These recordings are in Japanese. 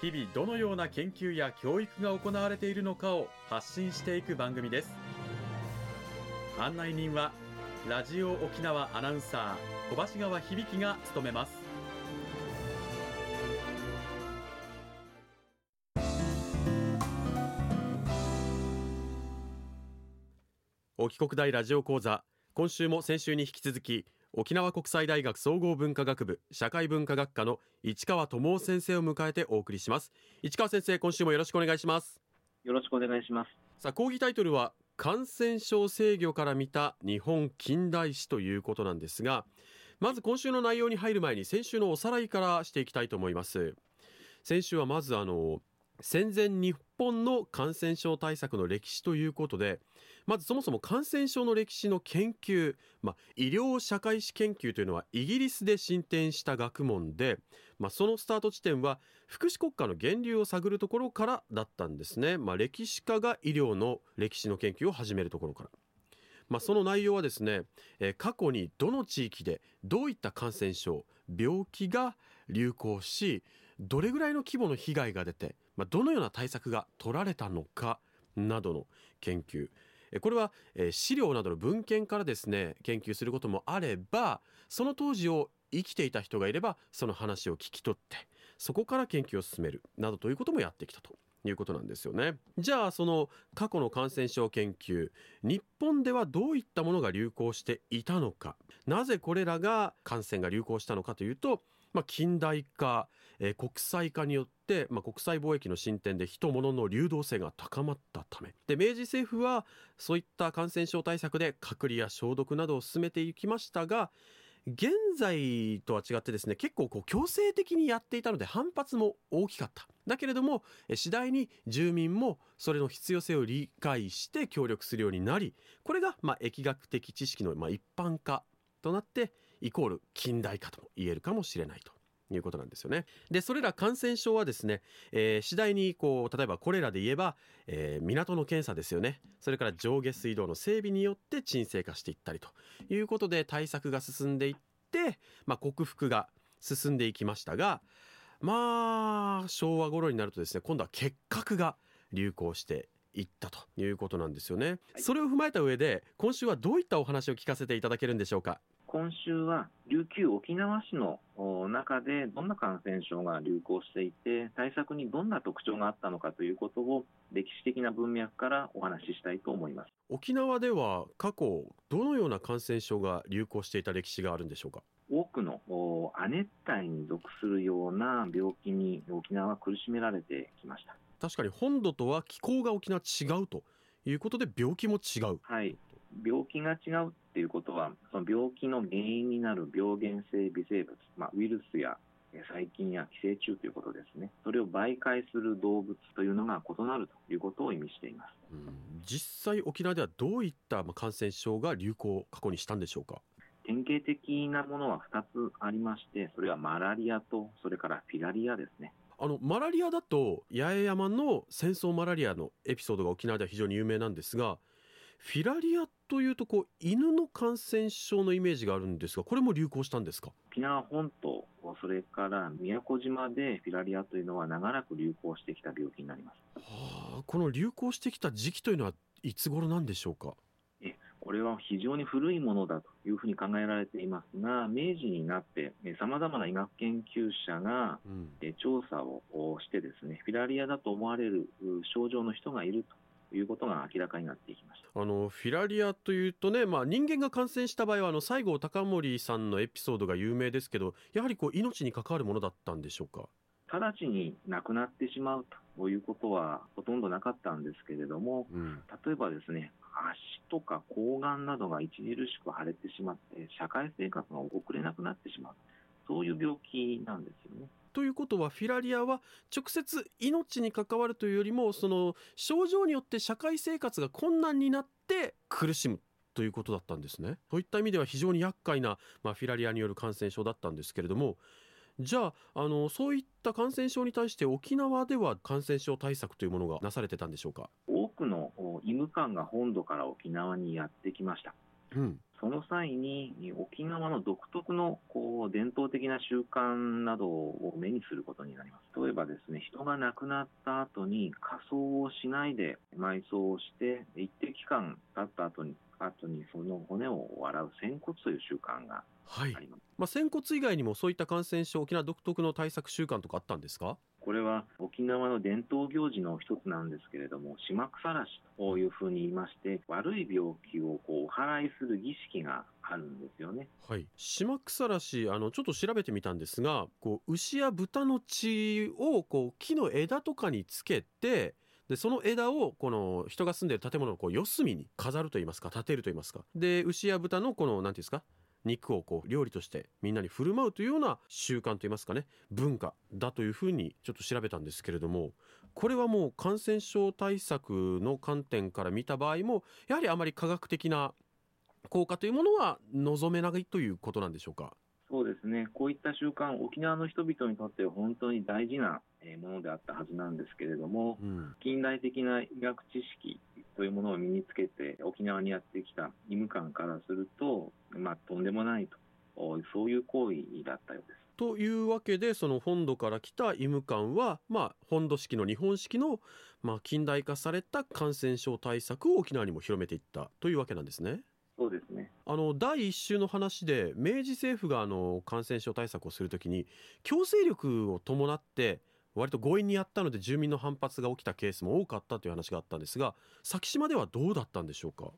日々どのような研究や教育が行われているのかを発信していく番組です。案内人はラジオ沖縄アナウンサー小橋川響が務めます。沖国大ラジオ講座今週も先週に引き続き沖縄国際大学総合文化学部社会文化学科の市川智夫先生を迎えてお送りします。市川先生今週もよろしくお願いします。よろしくお願いします。さあ講義タイトルは感染症制御から見た日本近代史ということなんですがまず今週の内容に入る前に先週のおさらいからしていきたいと思います。先週はまずあの戦前日本の感染症対策の歴史ということでまずそもそも感染症の歴史の研究、まあ、医療社会史研究というのはイギリスで進展した学問で、まあ、そのスタート地点は福祉国家の源流を探るところからだったんですね、まあ、歴史家が医療の歴史の研究を始めるところから。まあ、その内容はですね、え過去にどの地域でどういった感染症病気が流行しどれぐらいの規模の被害が出て、まあ、どのような対策が取られたのかなどの研究。これは資料などの文献からですね研究することもあればその当時を生きていた人がいればその話を聞き取ってそこから研究を進めるなどということもやってきたと。いうことなんですよね。じゃあその過去の感染症研究日本ではどういったものが流行していたのか。なぜこれらが感染が流行したのかというとまあ、近代化、えー、国際化によって、まあ、国際貿易の進展で人物の流動性が高まったため。で明治政府はそういった感染症対策で隔離や消毒などを進めていきましたが現在とは違ってですね結構こう強制的にやっていたので反発も大きかった。だけれども次第に住民もそれの必要性を理解して協力するようになりこれがま疫学的知識のま一般化となってイコール近代化とも言えるかもしれないと。いうことなんですよね。で、それら感染症はですね、えー、次第にこう、例えばこれらで言えば、えー、港の検査ですよね。それから上下水道の整備によって沈静化していったりということで対策が進んでいって、まあ、克服が進んでいきましたが、まあ、昭和頃になるとですね、今度は結核が流行していったということなんですよね。それを踏まえた上で、今週はどういったお話を聞かせていただけるんでしょうか？今週は琉球沖縄市の中でどんな感染症が流行していて対策にどんな特徴があったのかということを歴史的な文脈からお話ししたいと思います沖縄では過去どのような感染症が流行していた歴史があるんでしょうか？多くの亜熱帯に属するような病気に沖縄は苦しめられてきました確かに本土とは気候が沖縄違うということで病気も違う。はい。病気が違うっていうことは、その病気の原因になる病原性微生物、まあ、ウイルスや細菌や寄生虫ということですね、それを媒介する動物というのが異なるということを意味しています、うん、実際、沖縄ではどういった感染症が流行、過去にしたんでしょうか？典型的なものは2つありまして、それはマラリアと、それからフィラリアですね。あのマラリアだと八重山の戦争マラリアのエピソードが沖縄では非常に有名なんですがフィラリアというとこう犬の感染症のイメージがあるんですがこれも流行したんですか？沖縄本島それから宮古島でフィラリアというのは長らく流行してきた病気になります、はあ、この流行してきた時期というのはいつ頃なんでしょうか？えこれは非常に古いものだというふうに考えられていますが明治になってさまざまな医学研究者が、うん、調査をしてですねフィラリアだと思われる症状の人がいるということが明らかになっていきました。あのフィラリアというとね、まあ、人間が感染した場合はあの西郷隆盛さんのエピソードが有名ですけどやはりこう命に関わるものだったんでしょうか？直ちに亡くなってしまうということはほとんどなかったんですけれども、うん、例えばですね足とか睾丸などが著しく腫れてしまって社会生活が遅れなくなってしまうそういう病気なんですよね。ということはフィラリアは直接命に関わるというよりもその症状によって社会生活が困難になって苦しむということだったんですね。そういった意味では非常に厄介な、まあ、フィラリアによる感染症だったんですけれどもじゃああのそういった感染症に対して沖縄では感染症対策というものがなされてたんでしょうか？くの医務官が本土から沖縄にやってきました。うん、その際に沖縄の独特のこう伝統的な習慣などを目にすることになります。例えばですね、人が亡くなった後に火葬をしないで埋葬をして一定期間経った後に後にその骨を洗う仙骨という習慣があります。はい、まあ、仙骨以外にもそういった感染症、沖縄独特の対策習慣とかあったんですか？これは沖縄の伝統行事の一つなんですけれども、島草らしというふうに言いまして、悪い病気をこうお祓いする儀式があるんですよね。はい、島草らしあのちょっと調べてみたんですが、こう牛や豚の血をこう木の枝とかにつけて。でその枝をこの人が住んでる建物のこう四隅に飾るといいますか立てるといいますかで牛や豚のこの何て言うんですか肉をこう料理としてみんなに振る舞うというような習慣といいますかね文化だというふうにちょっと調べたんですけれどもこれはもう感染症対策の観点から見た場合もやはりあまり科学的な効果というものは望めないということなんでしょうか？そうですね、こういった習慣、沖縄の人々にとっては本当に大事なものであったはずなんですけれども、うん、近代的な医学知識というものを身につけて、沖縄にやってきた医務官からすると、まあ、とんでもないと、そういう行為だったようです。というわけで、その本土から来た医務官は、まあ、本土式の日本式の、まあ、近代化された感染症対策を沖縄にも広めていったというわけなんですね。そうですねあの第1週の話で明治政府があの感染症対策をするときに強制力を伴って割と強引にやったので住民の反発が起きたケースも多かったという話があったんですが先島ではどうだったんでしょうか？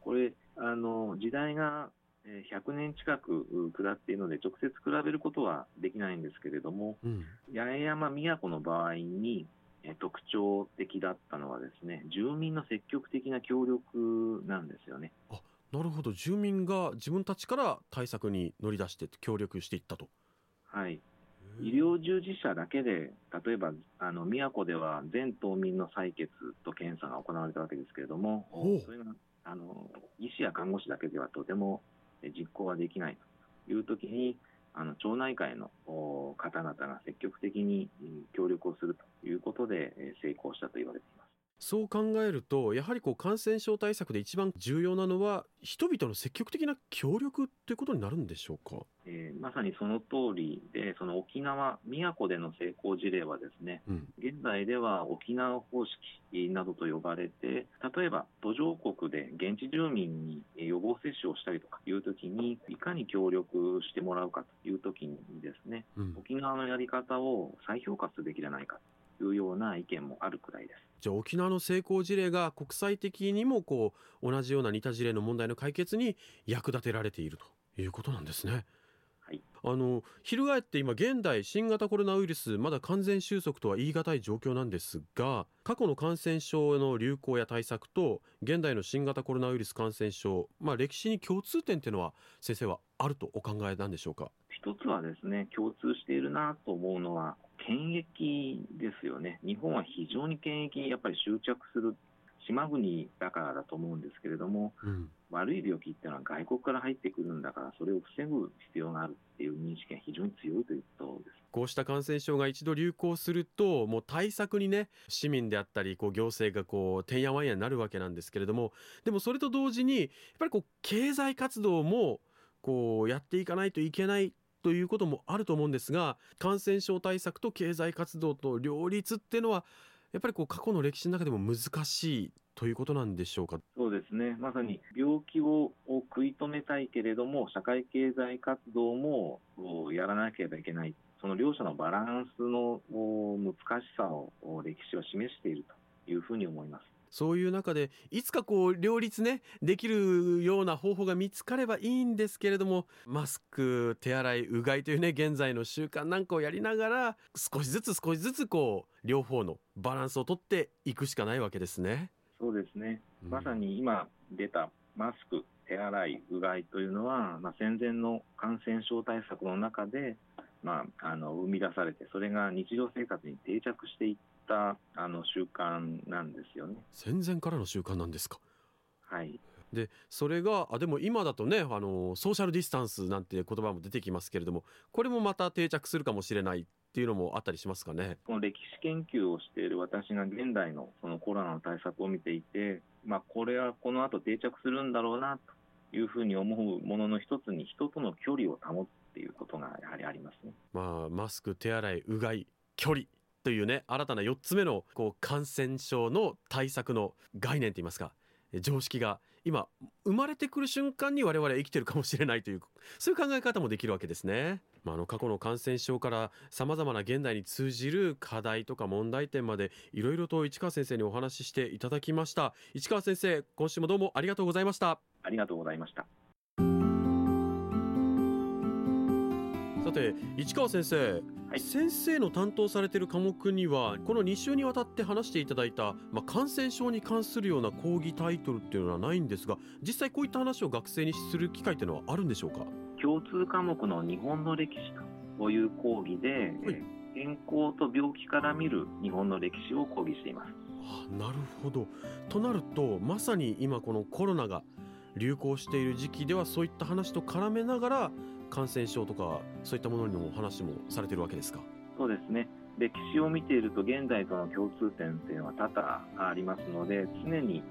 これあの時代が100年近く下っているので直接比べることはできないんですけれども、うん、八重山宮古の場合に特徴的だったのはですね住民の積極的な協力なんですよね。あなるほど。住民が自分たちから対策に乗り出して協力していったと。はい医療従事者だけで、例えばあの宮古では全島民の採血と検査が行われたわけですけれども、それがあの医師や看護師だけではとても実行ができないというときに、あの町内会の方々が積極的に協力をするということで成功したと言われています。そう考えるとやはりこう感染症対策で一番重要なのは人々の積極的な協力ということになるんでしょうか、えー、まさにその通りでその沖縄宮古での成功事例はですね、うん、現在では沖縄方式などと呼ばれて例えば途上国で現地住民に予防接種をしたりとかいうときにいかに協力してもらうかというときにですね、うん、沖縄のやり方を再評価すべきじゃないか。というような意見もあるくらいです。じゃあ沖縄の成功事例が国際的にもこう同じような似た事例の問題の解決に役立てられているということなんですね。はい、あの翻って今現代新型コロナウイルスまだ完全収束とは言い難い状況なんですが過去の感染症の流行や対策と現代の新型コロナウイルス感染症、まあ、歴史に共通点っていうのは先生はあるとお考えなんでしょうか？一つはですね共通しているなと思うのは検疫ですよね、日本は非常に検疫にやっぱり執着する島国だからだと思うんですけれども、うん、悪い病気っていうのは外国から入ってくるんだから、それを防ぐ必要があるっていう認識が非常に強いということです。こうした感染症が一度流行すると、もう対策にね、市民であったり、こう行政がこう、てんやわんやになるわけなんですけれども、でもそれと同時に、やっぱりこう、経済活動も、こう、やっていかないといけないということもあると思うんですが感染症対策と経済活動と両立っていうのはやっぱりこう過去の歴史の中でも難しいということなんでしょうか？そうですね、まさに病気を食い止めたいけれども、社会経済活動もやらなければいけない、その両者のバランスの難しさを歴史は示しているというふうに思います。そういう中でいつかこう両立ねできるような方法が見つかればいいんですけれどもマスク手洗いうがいというね現在の習慣なんかをやりながら少しずつ少しずつこう両方のバランスをとっていくしかないわけですね。そうですねまさに今出たマスク手洗い、うがいというのは、まあ、戦前の感染症対策の中で、まあ、あの生み出されて、それが日常生活に定着していったあの習慣なんですよね。戦前からの習慣なんですか？はい。でそれがあでも今だとねあのソーシャルディスタンスなんて言葉も出てきますけれどもこれもまた定着するかもしれないっていうのもあったりしますかね？この歴史研究をしている私が現代のそのコロナの対策を見ていて、まあ、これはこの後定着するんだろうなというふうに思うものの一つに人との距離を保つっていうことがやはりありますね。まあ、マスク手洗いうがい距離というね新たな4つ目のこう感染症の対策の概念といいますか常識が今生まれてくる瞬間に我々は生きてるかもしれないというそういう考え方もできるわけですね。まあ、あの過去の感染症からさまざまな現代に通じる課題とか問題点までいろいろと市川先生にお話ししていただきました。市川先生今週もどうもありがとうございました。ありがとうございました。さて市川先生はい、先生の担当されている科目にはこの2週にわたって話していただいた、まあ、感染症に関するような講義タイトルっていうのはないんですが実際こういった話を学生にする機会っていうのはあるんでしょうか？共通科目の日本の歴史という講義で、はい、健康と病気から見る日本の歴史を講義しています。あなるほど。となるとまさに今このコロナが流行している時期ではそういった話と絡めながら感染症とかそういったものの話もされてるわけですか？そうですね。歴史を見ていると現代との共通点っていうのは多々ありますので常に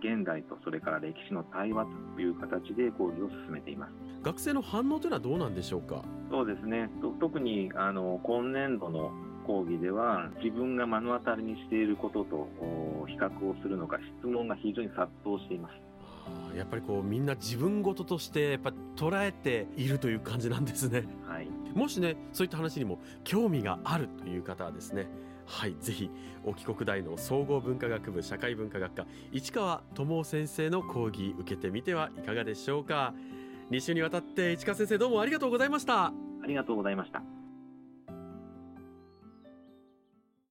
現代とそれから歴史の対話という形で講義を進めています。学生の反応というのはどうなんでしょうか？そうですね。特にあの今年度の講義では自分が目の当たりにしていることと比較をするのか質問が非常に殺到していますやっぱりこうみんな自分事としてやっぱ捉えているという感じなんですね。はい、もしねそういった話にも興味があるという方はですねはいぜひ沖国大の総合文化学部社会文化学科市川智先生の講義受けてみてはいかがでしょうか。2週にわたって市川先生どうもありがとうございました。ありがとうございました